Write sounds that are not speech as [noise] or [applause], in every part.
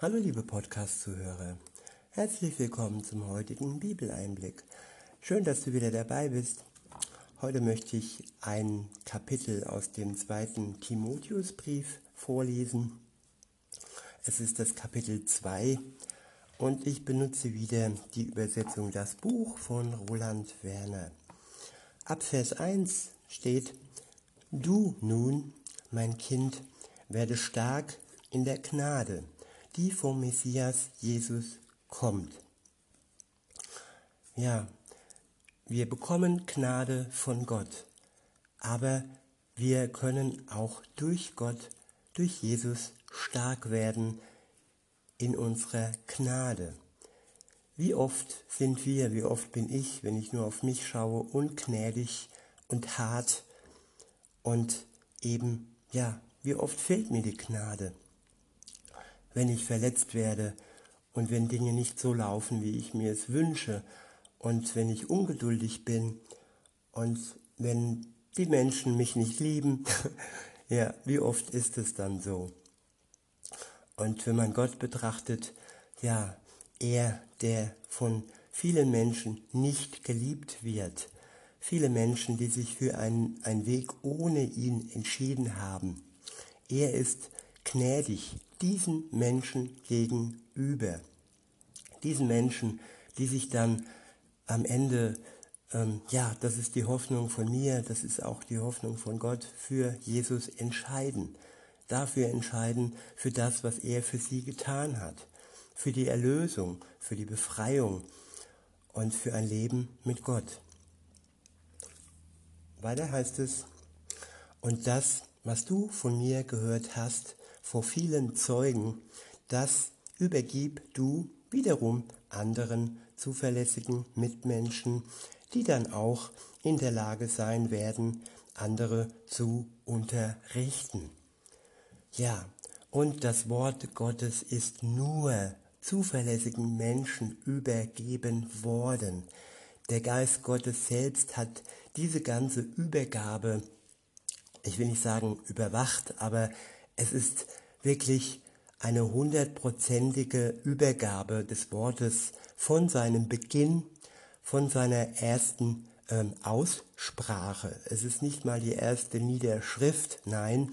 Hallo liebe Podcast-Zuhörer, herzlich willkommen zum heutigen Bibeleinblick. Schön, dass du wieder dabei bist. Heute möchte ich ein Kapitel aus dem zweiten Timotheusbrief vorlesen. Es ist das Kapitel 2 und ich benutze wieder die Übersetzung Das Buch von Roland Werner. Ab Vers 1 steht, Du nun, mein Kind, werde stark in der Gnade, die vom Messias Jesus kommt. Ja, wir bekommen Gnade von Gott, aber wir können auch durch Gott, durch Jesus stark werden in unserer Gnade. Wie oft sind wir, wie oft bin ich, wenn ich nur auf mich schaue, ungnädig und hart und eben, ja, wie oft fehlt mir die Gnade, wenn ich verletzt werde und wenn Dinge nicht so laufen, wie ich mir es wünsche und wenn ich ungeduldig bin und wenn die Menschen mich nicht lieben, [laughs] ja, wie oft ist es dann so? Und wenn man Gott betrachtet, ja, er, der von vielen Menschen nicht geliebt wird, viele Menschen, die sich für einen, einen Weg ohne ihn entschieden haben. Er ist gnädig diesen Menschen gegenüber. Diesen Menschen, die sich dann am Ende, ähm, ja, das ist die Hoffnung von mir, das ist auch die Hoffnung von Gott, für Jesus entscheiden. Dafür entscheiden, für das, was er für sie getan hat. Für die Erlösung, für die Befreiung und für ein Leben mit Gott. Weiter heißt es, und das, was du von mir gehört hast vor vielen Zeugen, das übergib du wiederum anderen zuverlässigen Mitmenschen, die dann auch in der Lage sein werden, andere zu unterrichten. Ja, und das Wort Gottes ist nur zuverlässigen Menschen übergeben worden. Der Geist Gottes selbst hat diese ganze Übergabe, ich will nicht sagen überwacht, aber es ist wirklich eine hundertprozentige Übergabe des Wortes von seinem Beginn, von seiner ersten ähm, Aussprache. Es ist nicht mal die erste Niederschrift, nein,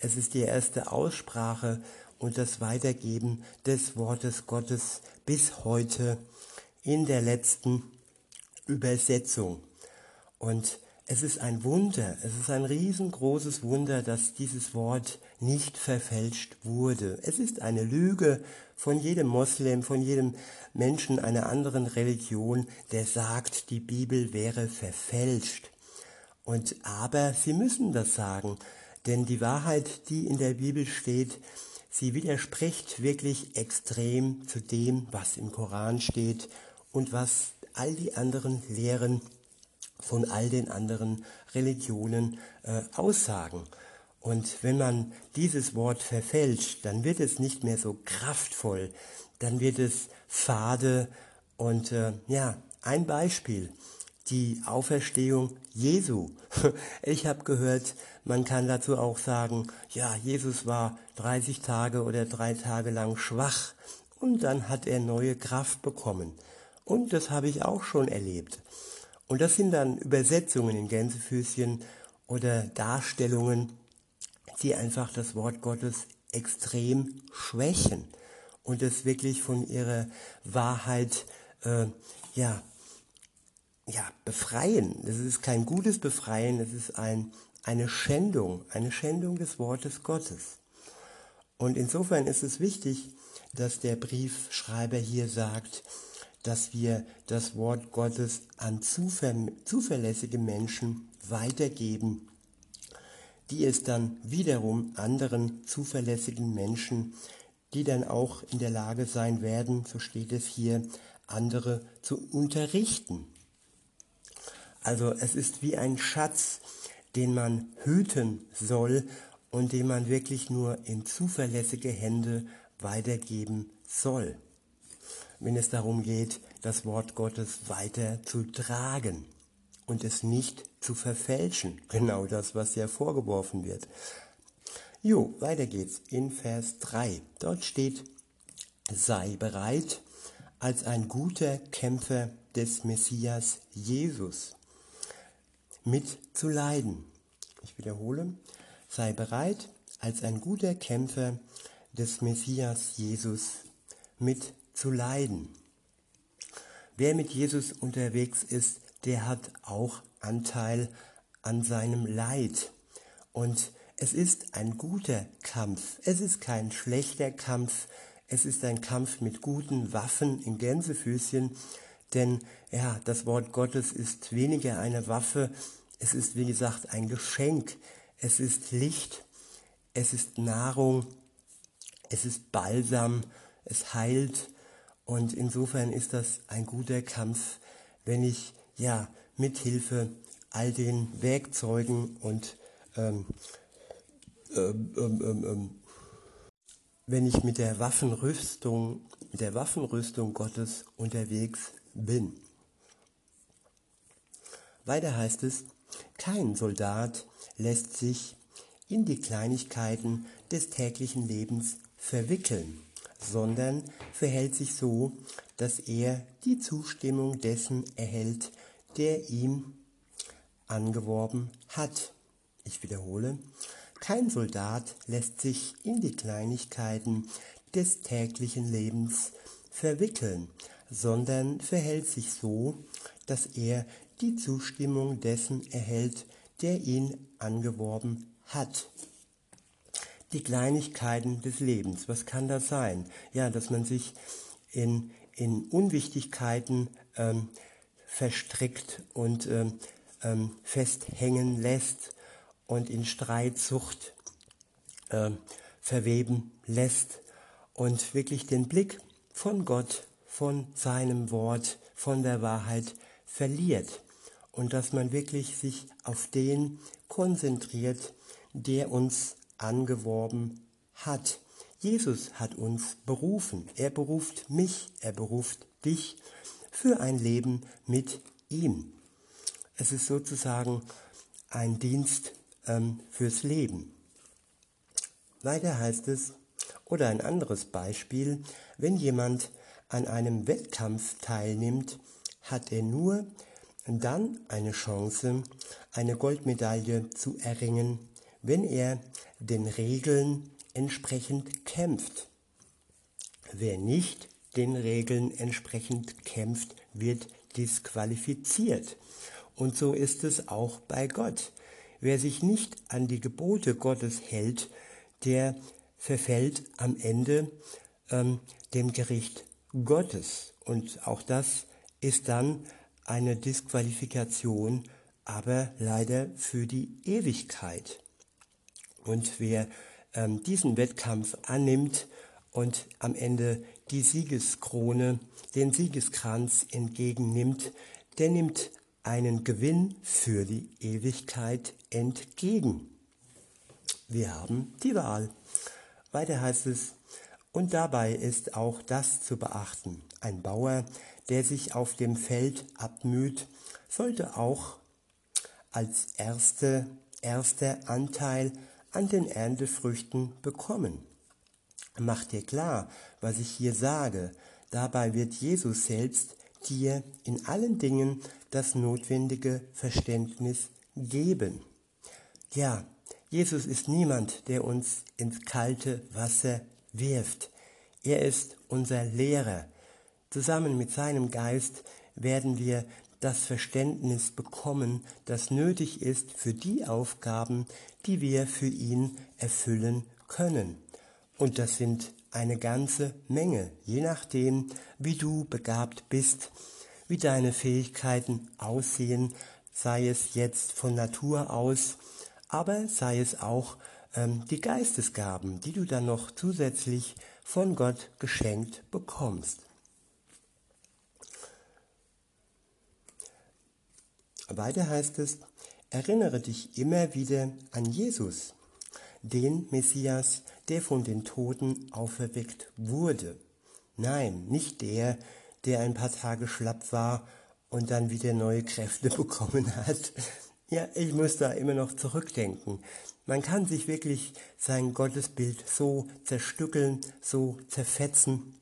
es ist die erste Aussprache und das Weitergeben des Wortes Gottes bis heute in der letzten Übersetzung. Und es ist ein Wunder, es ist ein riesengroßes Wunder, dass dieses Wort nicht verfälscht wurde. Es ist eine Lüge von jedem Moslem, von jedem Menschen einer anderen Religion, der sagt, die Bibel wäre verfälscht. Und aber sie müssen das sagen, denn die Wahrheit, die in der Bibel steht, sie widerspricht wirklich extrem zu dem, was im Koran steht und was all die anderen Lehren von all den anderen Religionen äh, aussagen. Und wenn man dieses Wort verfälscht, dann wird es nicht mehr so kraftvoll, dann wird es fade und äh, ja, ein Beispiel die Auferstehung Jesu. [laughs] Ich habe gehört, man kann dazu auch sagen, ja, Jesus war 30 Tage oder drei Tage lang schwach und dann hat er neue Kraft bekommen. Und das habe ich auch schon erlebt. Und das sind dann Übersetzungen in Gänsefüßchen oder Darstellungen, die einfach das Wort Gottes extrem schwächen und es wirklich von ihrer Wahrheit äh, ja ja, befreien. Das ist kein gutes Befreien, es ist ein, eine Schändung, eine Schändung des Wortes Gottes. Und insofern ist es wichtig, dass der Briefschreiber hier sagt, dass wir das Wort Gottes an zuver zuverlässige Menschen weitergeben, die es dann wiederum anderen zuverlässigen Menschen, die dann auch in der Lage sein werden, so steht es hier, andere zu unterrichten. Also es ist wie ein Schatz, den man hüten soll und den man wirklich nur in zuverlässige Hände weitergeben soll, wenn es darum geht, das Wort Gottes weiter zu tragen und es nicht zu verfälschen. Genau das, was ja vorgeworfen wird. Jo, weiter geht's in Vers 3. Dort steht, sei bereit, als ein guter Kämpfer des Messias Jesus mitzuleiden. Ich wiederhole, sei bereit, als ein guter Kämpfer des Messias Jesus mitzuleiden. Wer mit Jesus unterwegs ist, der hat auch Anteil an seinem Leid. Und es ist ein guter Kampf. Es ist kein schlechter Kampf. Es ist ein Kampf mit guten Waffen in Gänsefüßchen. Denn ja, das Wort Gottes ist weniger eine Waffe. Es ist, wie gesagt, ein Geschenk. Es ist Licht. Es ist Nahrung. Es ist Balsam. Es heilt. Und insofern ist das ein guter Kampf, wenn ich ja mit Hilfe all den Werkzeugen und ähm, ähm, ähm, ähm, ähm, wenn ich mit der Waffenrüstung, mit der Waffenrüstung Gottes unterwegs bin. Weiter heißt es, kein Soldat lässt sich in die Kleinigkeiten des täglichen Lebens verwickeln sondern verhält sich so, dass er die Zustimmung dessen erhält, der ihm angeworben hat. Ich wiederhole, kein Soldat lässt sich in die Kleinigkeiten des täglichen Lebens verwickeln, sondern verhält sich so, dass er die Zustimmung dessen erhält, der ihn angeworben hat die Kleinigkeiten des Lebens. Was kann das sein? Ja, dass man sich in, in Unwichtigkeiten ähm, verstrickt und ähm, ähm, festhängen lässt und in Streitsucht äh, verweben lässt und wirklich den Blick von Gott, von seinem Wort, von der Wahrheit verliert und dass man wirklich sich auf den konzentriert, der uns angeworben hat. Jesus hat uns berufen. Er beruft mich, er beruft dich für ein Leben mit ihm. Es ist sozusagen ein Dienst ähm, fürs Leben. Weiter heißt es, oder ein anderes Beispiel, wenn jemand an einem Wettkampf teilnimmt, hat er nur dann eine Chance, eine Goldmedaille zu erringen, wenn er den Regeln entsprechend kämpft. Wer nicht den Regeln entsprechend kämpft, wird disqualifiziert. Und so ist es auch bei Gott. Wer sich nicht an die Gebote Gottes hält, der verfällt am Ende ähm, dem Gericht Gottes. Und auch das ist dann eine Disqualifikation, aber leider für die Ewigkeit. Und wer ähm, diesen Wettkampf annimmt und am Ende die Siegeskrone, den Siegeskranz entgegennimmt, der nimmt einen Gewinn für die Ewigkeit entgegen. Wir haben die Wahl. Weiter heißt es, und dabei ist auch das zu beachten. Ein Bauer, der sich auf dem Feld abmüht, sollte auch als erste, erster Anteil an den Erntefrüchten bekommen. Mach dir klar, was ich hier sage. Dabei wird Jesus selbst dir in allen Dingen das notwendige Verständnis geben. Ja, Jesus ist niemand, der uns ins kalte Wasser wirft. Er ist unser Lehrer. Zusammen mit seinem Geist werden wir das Verständnis bekommen, das nötig ist für die Aufgaben, die wir für ihn erfüllen können. Und das sind eine ganze Menge, je nachdem, wie du begabt bist, wie deine Fähigkeiten aussehen, sei es jetzt von Natur aus, aber sei es auch ähm, die Geistesgaben, die du dann noch zusätzlich von Gott geschenkt bekommst. Weiter heißt es, erinnere dich immer wieder an Jesus, den Messias, der von den Toten auferweckt wurde. Nein, nicht der, der ein paar Tage schlapp war und dann wieder neue Kräfte [laughs] bekommen hat. Ja, ich muss da immer noch zurückdenken. Man kann sich wirklich sein Gottesbild so zerstückeln, so zerfetzen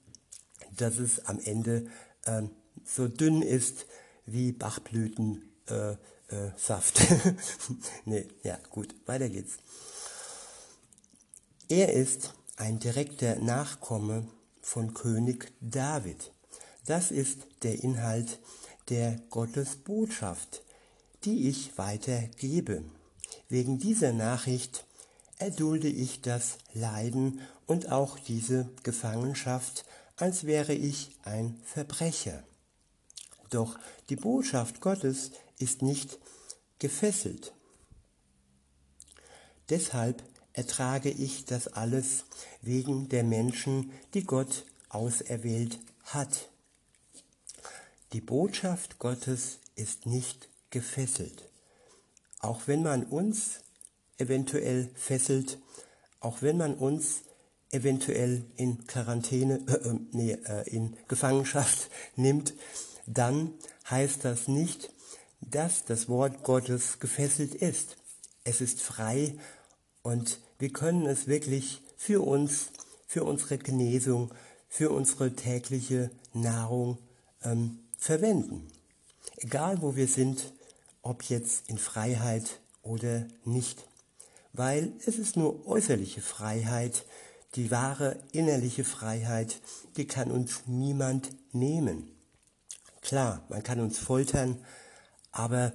dass es am Ende äh, so dünn ist wie Bachblütensaft. Äh, äh, Saft. [laughs] nee, ja, gut, weiter geht's. Er ist ein direkter Nachkomme von König David. Das ist der Inhalt der Gottesbotschaft, die ich weitergebe. Wegen dieser Nachricht erdulde ich das Leiden und auch diese Gefangenschaft, als wäre ich ein Verbrecher. Doch die Botschaft Gottes ist nicht gefesselt. Deshalb ertrage ich das alles wegen der Menschen, die Gott auserwählt hat. Die Botschaft Gottes ist nicht gefesselt. Auch wenn man uns eventuell fesselt, auch wenn man uns eventuell in Quarantäne, äh, äh, nee, äh, in Gefangenschaft [laughs] nimmt, dann heißt das nicht, dass das Wort Gottes gefesselt ist. Es ist frei und wir können es wirklich für uns, für unsere Genesung, für unsere tägliche Nahrung ähm, verwenden. Egal wo wir sind, ob jetzt in Freiheit oder nicht. Weil es ist nur äußerliche Freiheit, die wahre innerliche Freiheit, die kann uns niemand nehmen. Klar, man kann uns foltern, aber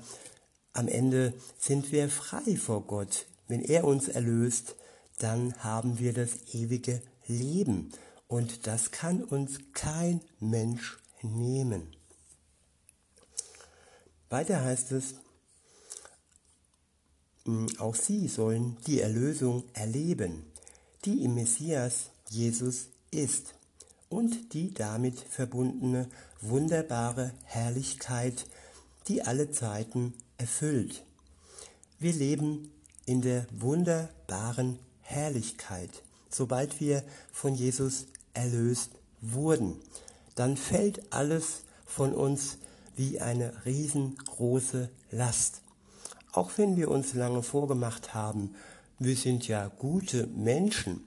am Ende sind wir frei vor Gott. Wenn er uns erlöst, dann haben wir das ewige Leben. Und das kann uns kein Mensch nehmen. Weiter heißt es, hm, auch sie sollen die Erlösung erleben, die im Messias Jesus ist und die damit verbundene wunderbare Herrlichkeit, die alle Zeiten erfüllt. Wir leben in der wunderbaren Herrlichkeit, sobald wir von Jesus erlöst wurden. Dann fällt alles von uns wie eine riesengroße Last. Auch wenn wir uns lange vorgemacht haben, wir sind ja gute Menschen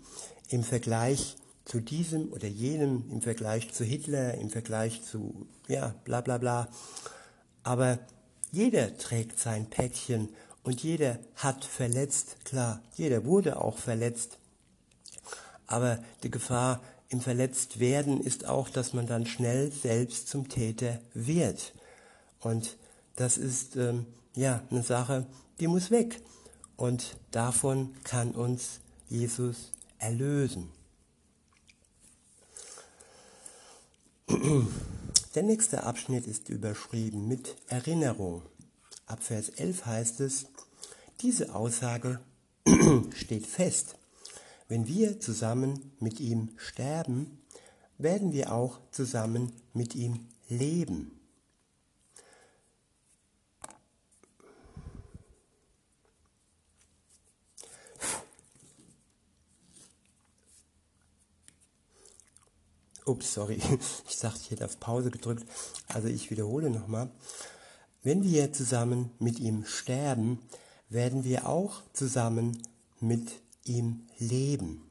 im Vergleich zu diesem oder jenem, im Vergleich zu Hitler, im Vergleich zu, ja, bla bla bla. Aber jeder trägt sein Päckchen und jeder hat verletzt, klar, jeder wurde auch verletzt. Aber die Gefahr im Verletztwerden ist auch, dass man dann schnell selbst zum Täter wird. Und das ist ähm, ja eine Sache, die muss weg. Und davon kann uns Jesus erlösen. [clears throat] Der nächste Abschnitt ist überschrieben mit Erinnerung. Ab Vers 11 heißt es, diese Aussage [clears throat] steht fest. Wenn wir zusammen mit ihm sterben, werden wir auch zusammen mit ihm leben. Ups, sorry, [laughs] ich sagte, ich hätte auf Pause gedrückt. Also ich wiederhole nochmal. Wenn wir zusammen mit ihm sterben, werden wir auch zusammen mit ihm leben.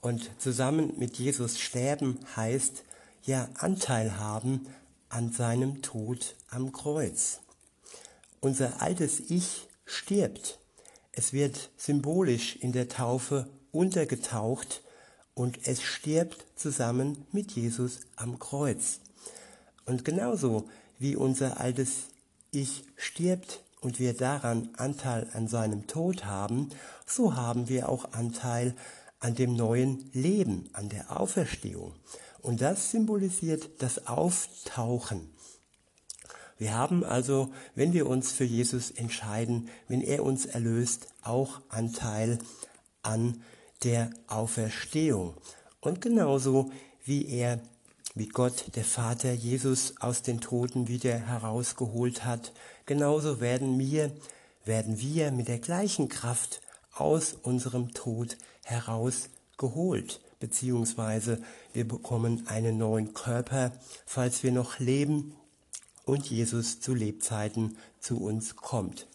Und zusammen mit Jesus sterben heißt ja Anteil haben an seinem Tod am Kreuz. Unser altes Ich stirbt. Es wird symbolisch in der Taufe untergetaucht und es stirbt zusammen mit Jesus am Kreuz. Und genauso wie unser altes Ich stirbt und wir daran Anteil an seinem Tod haben, so haben wir auch Anteil an dem neuen Leben, an der Auferstehung. Und das symbolisiert das Auftauchen. Wir haben also, wenn wir uns für Jesus entscheiden, wenn er uns erlöst, auch Anteil an der Auferstehung. Und genauso wie er, wie Gott, der Vater, Jesus aus den Toten wieder herausgeholt hat, genauso werden wir, werden wir mit der gleichen Kraft aus unserem Tod herausgeholt, beziehungsweise wir bekommen einen neuen Körper, falls wir noch leben und Jesus zu Lebzeiten zu uns kommt.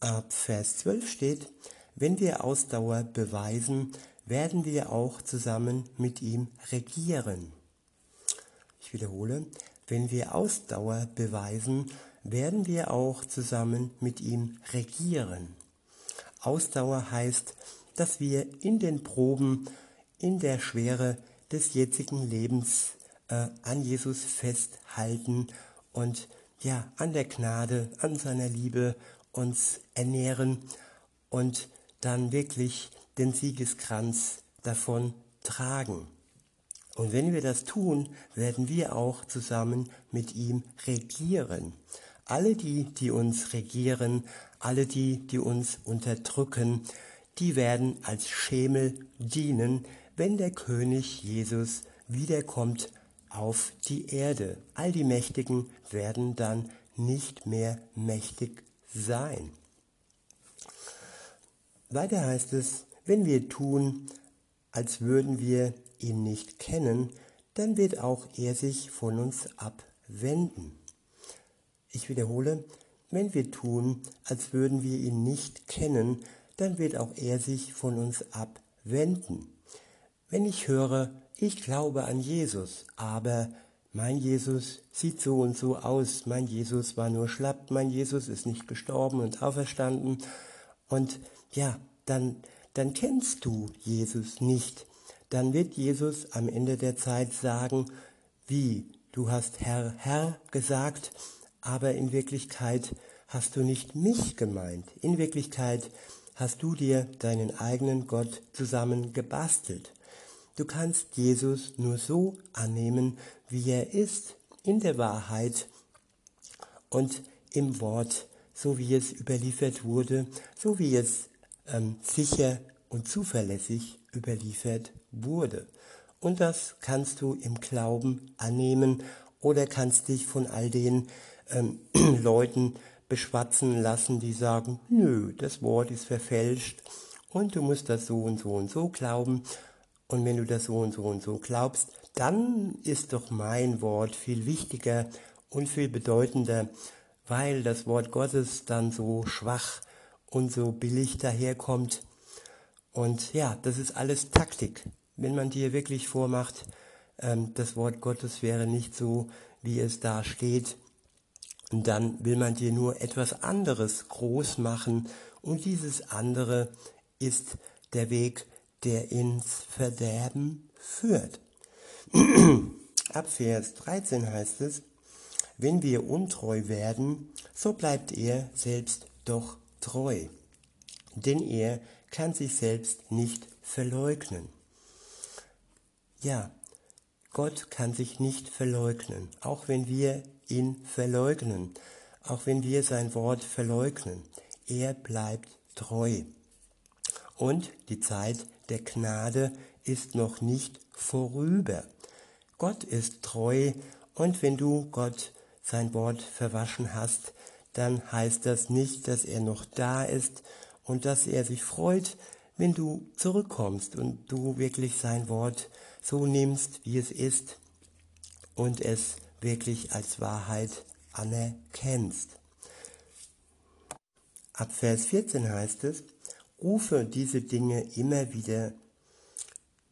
Ab Vers 12 steht, wenn wir Ausdauer beweisen, werden wir auch zusammen mit ihm regieren. Ich wiederhole, wenn wir Ausdauer beweisen, werden wir auch zusammen mit ihm regieren. Ausdauer heißt, dass wir in den Proben, in der Schwere des jetzigen Lebens äh, an Jesus festhalten und ja, an der Gnade, an seiner Liebe uns ernähren und dann wirklich den Siegeskranz davon tragen. Und wenn wir das tun, werden wir auch zusammen mit ihm regieren. Alle die, die uns regieren, alle die, die uns unterdrücken, die werden als Schemel dienen, wenn der König Jesus wiederkommt auf die Erde. All die Mächtigen werden dann nicht mehr mächtig sein. Weiter heißt es, wenn wir tun, als würden wir ihn nicht kennen, dann wird auch er sich von uns abwenden. Ich wiederhole, wenn wir tun, als würden wir ihn nicht kennen, dann wird auch er sich von uns abwenden. Wenn ich höre, ich glaube an Jesus, aber mein Jesus sieht so und so aus, mein Jesus war nur schlapp, mein Jesus ist nicht gestorben und auferstanden und ja, dann, dann kennst du Jesus nicht. Dann wird Jesus am Ende der Zeit sagen, wie, du hast Herr, Herr gesagt, aber in Wirklichkeit hast du nicht mich gemeint. In Wirklichkeit hast du dir deinen eigenen Gott zusammen gebastelt. Du kannst Jesus nur so annehmen, wie er ist, in der Wahrheit und im Wort, so wie es überliefert wurde, so wie es sicher und zuverlässig überliefert wurde. Und das kannst du im Glauben annehmen oder kannst dich von all den ähm, [clears throat] Leuten beschwatzen lassen, die sagen, nö, das Wort ist verfälscht und du musst das so und so und so glauben. Und wenn du das so und so und so glaubst, dann ist doch mein Wort viel wichtiger und viel bedeutender, weil das Wort Gottes dann so schwach und so billig daherkommt. Und ja, das ist alles Taktik. Wenn man dir wirklich vormacht, ähm, das Wort Gottes wäre nicht so, wie es da steht, und dann will man dir nur etwas anderes groß machen und dieses andere ist der Weg, der ins Verderben führt. [clears throat] Ab Vers 13 heißt es, wenn wir untreu werden, so bleibt er selbst doch treu, denn er kann sich selbst nicht verleugnen. Ja, Gott kann sich nicht verleugnen, auch wenn wir ihn verleugnen, auch wenn wir sein Wort verleugnen. Er bleibt treu. Und die Zeit der Gnade ist noch nicht vorüber. Gott ist treu und wenn du Gott sein Wort verwaschen hast, dann heißt das nicht, dass er noch da ist und dass er sich freut, wenn du zurückkommst und du wirklich sein Wort so nimmst, wie es ist und es wirklich als Wahrheit anerkennst. Ab Vers 14 heißt es, rufe diese Dinge immer wieder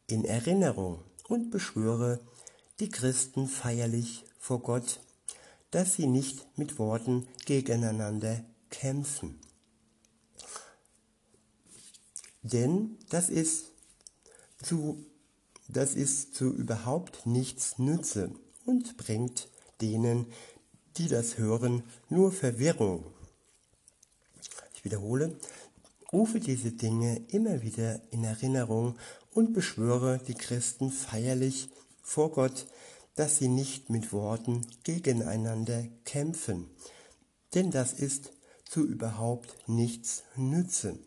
in Erinnerung und beschwöre die Christen feierlich vor Gott, dass sie nicht mit Worten gegeneinander kämpfen. Denn das ist zu, das ist zu überhaupt nichts Nütze und bringt denen, die das hören, nur Verwirrung. Ich wiederhole, rufe diese Dinge immer wieder in Erinnerung und beschwöre die Christen feierlich vor Gott, dass sie nicht mit Worten gegeneinander kämpfen, denn das ist zu überhaupt nichts nütze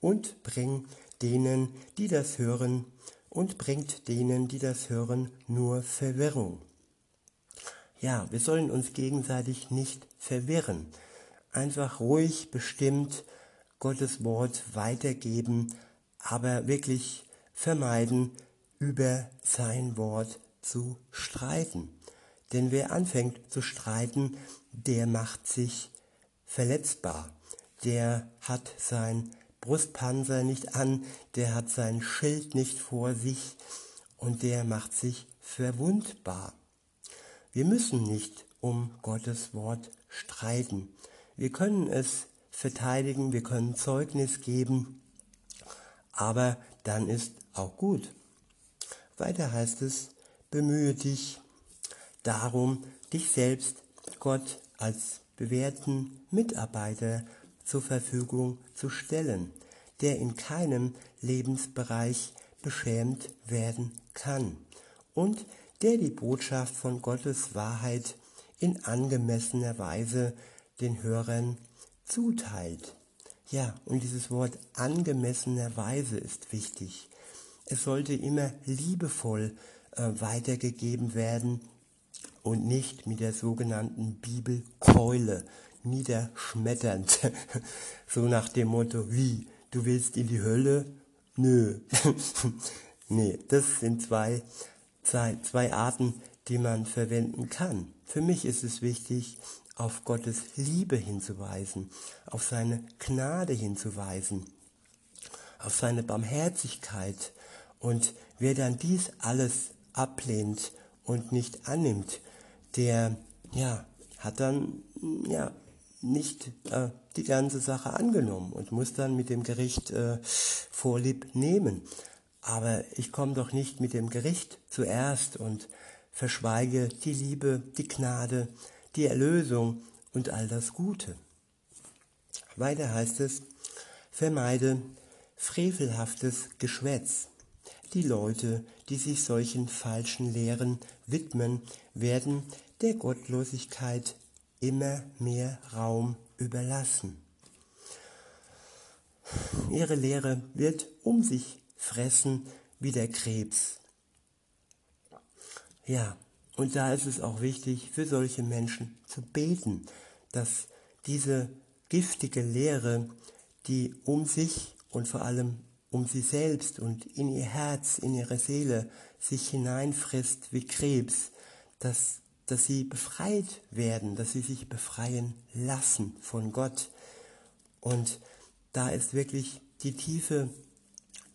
und bring denen, die das hören, und bringt denen, die das hören, nur Verwirrung. Ja, wir sollen uns gegenseitig nicht verwirren. Einfach ruhig, bestimmt Gottes Wort weitergeben, aber wirklich vermeiden, über sein Wort zu streiten. Denn wer anfängt zu streiten, der macht sich verletzbar. Der hat sein Brustpanzer nicht an, der hat sein Schild nicht vor sich und der macht sich verwundbar. Wir müssen nicht um Gottes Wort streiten. Wir können es verteidigen, wir können Zeugnis geben, aber dann ist auch gut. Weiter heißt es, bemühe dich darum, dich selbst Gott als bewährten Mitarbeiter zur Verfügung zu stellen, der in keinem Lebensbereich beschämt werden kann und der die Botschaft von Gottes Wahrheit in angemessener Weise den Hörern zuteilt. Ja, und dieses Wort angemessener Weise ist wichtig. Es sollte immer liebevoll weitergegeben werden und nicht mit der sogenannten Bibelkeule niederschmetternd. [laughs] so nach dem Motto, wie, du willst in die Hölle? Nö. [laughs] nee, das sind zwei, zwei, zwei Arten, die man verwenden kann. Für mich ist es wichtig, auf Gottes Liebe hinzuweisen, auf seine Gnade hinzuweisen, auf seine Barmherzigkeit. Und wer dann dies alles ablehnt und nicht annimmt, der ja, hat dann ja, nicht äh, die ganze Sache angenommen und muss dann mit dem Gericht äh, Vorlieb nehmen. Aber ich komme doch nicht mit dem Gericht zuerst und verschweige die Liebe, die Gnade, die Erlösung und all das Gute. Weiter heißt es, vermeide frevelhaftes Geschwätz. Die Leute, die sich solchen falschen Lehren widmen, werden der Gottlosigkeit immer mehr Raum überlassen. Ihre Lehre wird um sich fressen wie der Krebs. Ja, und da ist es auch wichtig, für solche Menschen zu beten, dass diese giftige Lehre, die um sich und vor allem um sie selbst und in ihr Herz, in ihre Seele sich hineinfrisst wie Krebs, dass, dass sie befreit werden, dass sie sich befreien lassen von Gott. Und da ist wirklich die tiefe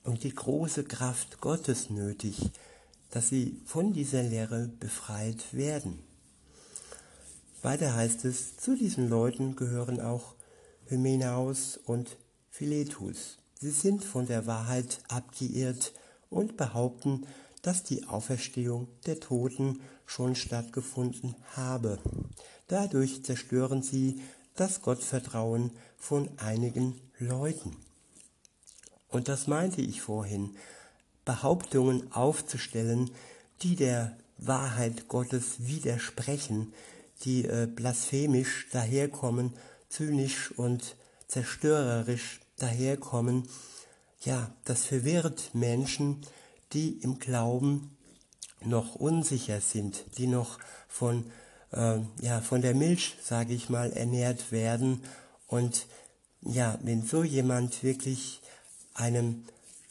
und die große Kraft Gottes nötig, dass sie von dieser Lehre befreit werden. Weiter heißt es, zu diesen Leuten gehören auch Hymenaus und Philetus. Sie sind von der Wahrheit abgeirrt und behaupten, dass die Auferstehung der Toten schon stattgefunden habe. Dadurch zerstören sie das Gottvertrauen von einigen Leuten. Und das meinte ich vorhin. Behauptungen aufzustellen, die der Wahrheit Gottes widersprechen, die äh, blasphemisch daherkommen, zynisch und zerstörerisch daherkommen, ja, das verwirrt Menschen, die im Glauben noch unsicher sind, die noch von, äh, ja, von der Milch, sage ich mal, ernährt werden. Und ja, wenn so jemand wirklich einem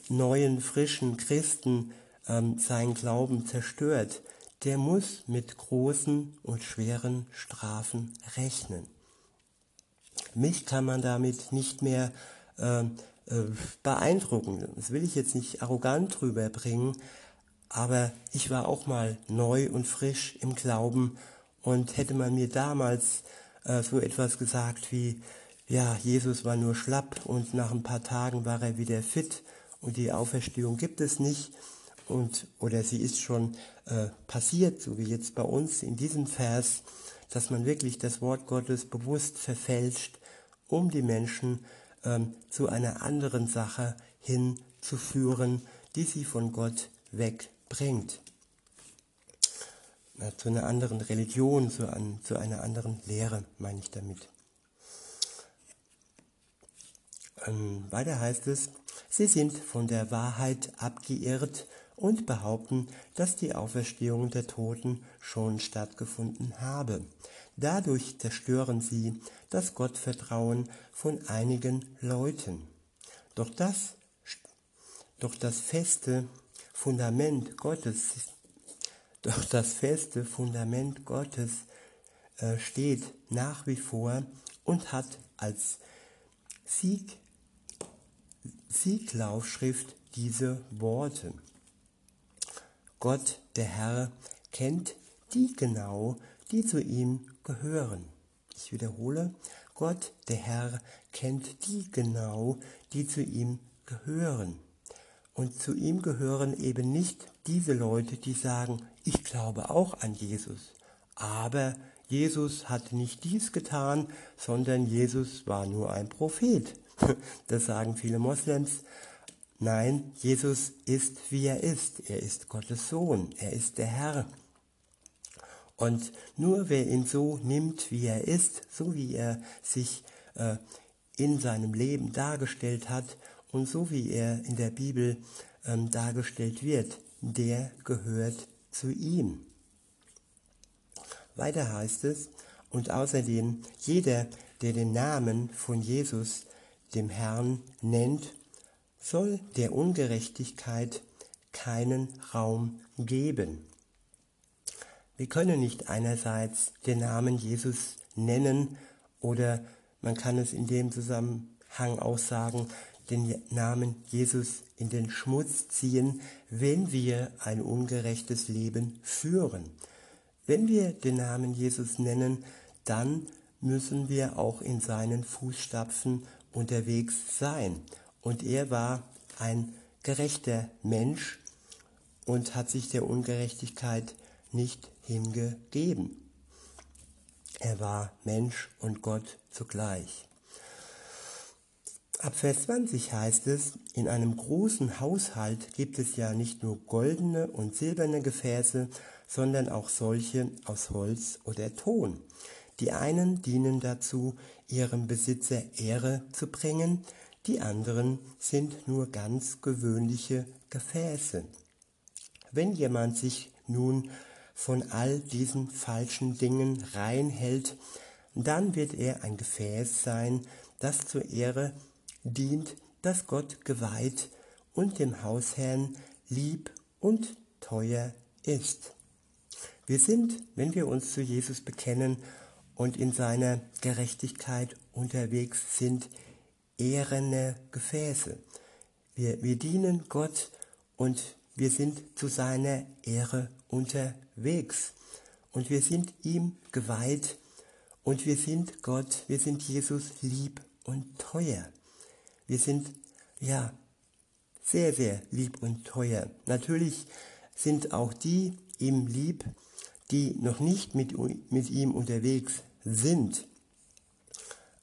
neuen, frischen Christen ähm, seinen Glauben zerstört, der muss mit großen und schweren Strafen rechnen. Mich kann man damit nicht mehr äh, äh, beeindrucken. Das will ich jetzt nicht arrogant rüberbringen, aber ich war auch mal neu und frisch im Glauben und hätte man mir damals äh, so etwas gesagt wie, ja, Jesus war nur schlapp und nach ein paar Tagen war er wieder fit, und die Auferstehung gibt es nicht und oder sie ist schon äh, passiert, so wie jetzt bei uns in diesem Vers, dass man wirklich das Wort Gottes bewusst verfälscht, um die Menschen ähm, zu einer anderen Sache hinzuführen, die sie von Gott wegbringt. Na, zu einer anderen Religion, zu, an, zu einer anderen Lehre, meine ich damit. Ähm, weiter heißt es, Sie sind von der Wahrheit abgeirrt und behaupten, dass die Auferstehung der Toten schon stattgefunden habe. Dadurch zerstören sie das Gottvertrauen von einigen Leuten. Doch das, doch das feste Fundament Gottes, doch das feste Fundament Gottes äh, steht nach wie vor und hat als Sieg Sieglaufschrift diese Worte. Gott, der Herr, kennt die genau, die zu ihm gehören. Ich wiederhole, Gott, der Herr, kennt die genau, die zu ihm gehören. Und zu ihm gehören eben nicht diese Leute, die sagen, ich glaube auch an Jesus. Aber Jesus hat nicht dies getan, sondern Jesus war nur ein Prophet. [laughs] Das sagen viele Moslems. Nein, Jesus ist, wie er ist. Er ist Gottes Sohn. Er ist der Herr. Und nur wer ihn so nimmt, wie er ist, so wie er sich äh, in seinem Leben dargestellt hat und so wie er in der Bibel ähm, dargestellt wird, der gehört zu ihm. Weiter heißt es, und außerdem jeder, der den Namen von Jesus, dem Herrn, nennt, soll der Ungerechtigkeit keinen Raum geben. Wir können nicht einerseits den Namen Jesus nennen oder man kann es in dem Zusammenhang auch sagen, den Namen Jesus in den Schmutz ziehen, wenn wir ein ungerechtes Leben führen. Wenn wir den Namen Jesus nennen, dann müssen wir auch in seinen Fußstapfen unterwegs sein. Und er war ein gerechter Mensch und hat sich der Ungerechtigkeit nicht hingegeben. Er war Mensch und Gott zugleich. Ab Vers 20 heißt es, in einem großen Haushalt gibt es ja nicht nur goldene und silberne Gefäße, sondern auch solche aus Holz oder Ton. Die einen dienen dazu, ihrem Besitzer Ehre zu bringen, die anderen sind nur ganz gewöhnliche Gefäße. Wenn jemand sich nun von all diesen falschen Dingen reinhält, dann wird er ein Gefäß sein, das zur Ehre dient, das Gott geweiht und dem Hausherrn lieb und teuer ist. Wir sind, wenn wir uns zu Jesus bekennen und in seiner Gerechtigkeit unterwegs sind, ehrene Gefäße. Wir, wir dienen Gott und wir sind zu seiner Ehre unterwegs und wir sind ihm geweiht und wir sind Gott, wir sind Jesus lieb und teuer. Wir sind, ja, sehr, sehr lieb und teuer. Natürlich sind auch die ihm lieb, die noch nicht mit, mit ihm unterwegs sind.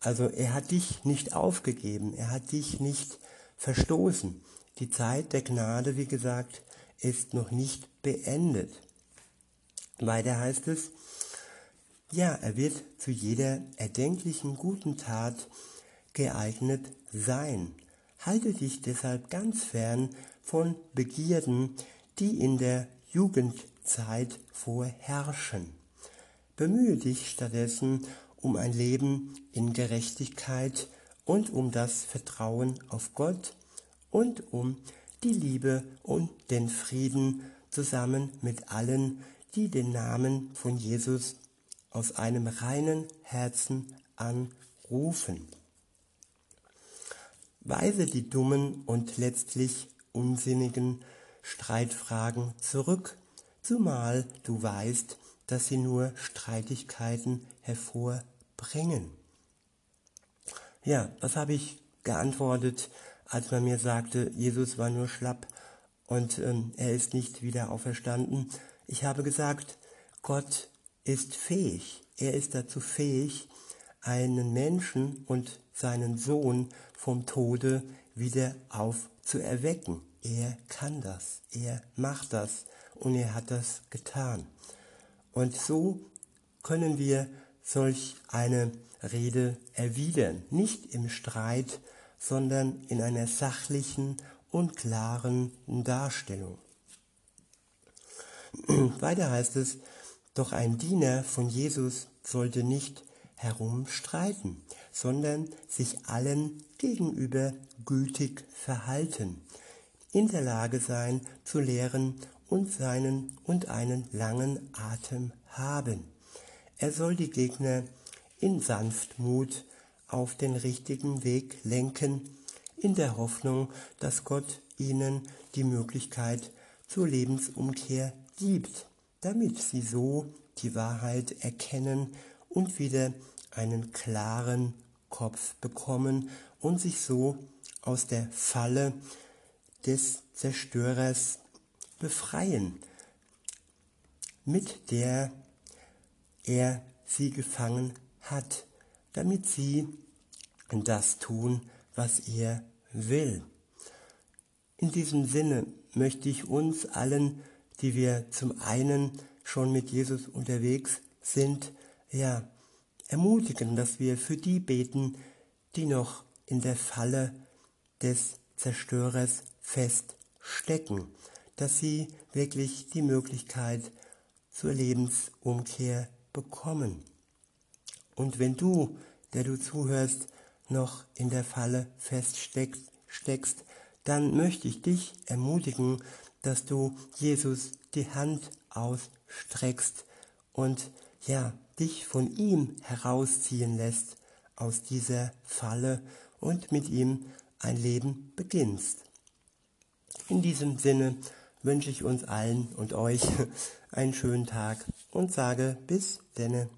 Also er hat dich nicht aufgegeben, er hat dich nicht verstoßen. Die Zeit der Gnade, wie gesagt, ist noch nicht beendet. Weiter heißt es, ja, er wird zu jeder erdenklichen guten Tat geeignet sein. Halte dich deshalb ganz fern von Begierden, die in der Jugendzeit vorherrschen. Bemühe dich stattdessen um ein Leben in Gerechtigkeit und um das Vertrauen auf Gott und um die Liebe und den Frieden zusammen mit allen, die den Namen von Jesus aus einem reinen Herzen anrufen. Weise die dummen und letztlich unsinnigen Streitfragen zurück, zumal du weißt, dass sie nur Streitigkeiten hervorbringen. Ja, was habe ich geantwortet? als man mir sagte, Jesus war nur schlapp und ähm, er ist nicht wieder auferstanden. Ich habe gesagt, Gott ist fähig, er ist dazu fähig, einen Menschen und seinen Sohn vom Tode wieder aufzuerwecken. Er kann das, er macht das und er hat das getan. Und so können wir solch eine Rede erwidern, nicht im Streit, sondern in einer sachlichen und klaren Darstellung. [clears throat] Weiter heißt es, doch ein Diener von Jesus sollte nicht herumstreiten, sondern sich allen gegenüber gütig verhalten, in der Lage sein zu lehren und seinen und einen langen Atem haben. Er soll die Gegner in Sanftmut auf den richtigen Weg lenken, in der Hoffnung, dass Gott ihnen die Möglichkeit zur Lebensumkehr gibt, damit sie so die Wahrheit erkennen und wieder einen klaren Kopf bekommen und sich so aus der Falle des Zerstörers befreien, mit der er sie gefangen hat, damit sie das tun, was er will. In diesem Sinne möchte ich uns allen, die wir zum einen schon mit Jesus unterwegs sind, ja, ermutigen, dass wir für die beten, die noch in der Falle des Zerstörers feststecken, dass sie wirklich die Möglichkeit zur Lebensumkehr bekommen. Und wenn du, der du zuhörst, noch in der Falle feststeckst, dann möchte ich dich ermutigen, dass du Jesus die Hand ausstreckst und ja, dich von ihm herausziehen lässt aus dieser Falle und mit ihm ein Leben beginnst. In diesem Sinne wünsche ich uns allen und euch [laughs] einen schönen Tag und sage bis denne.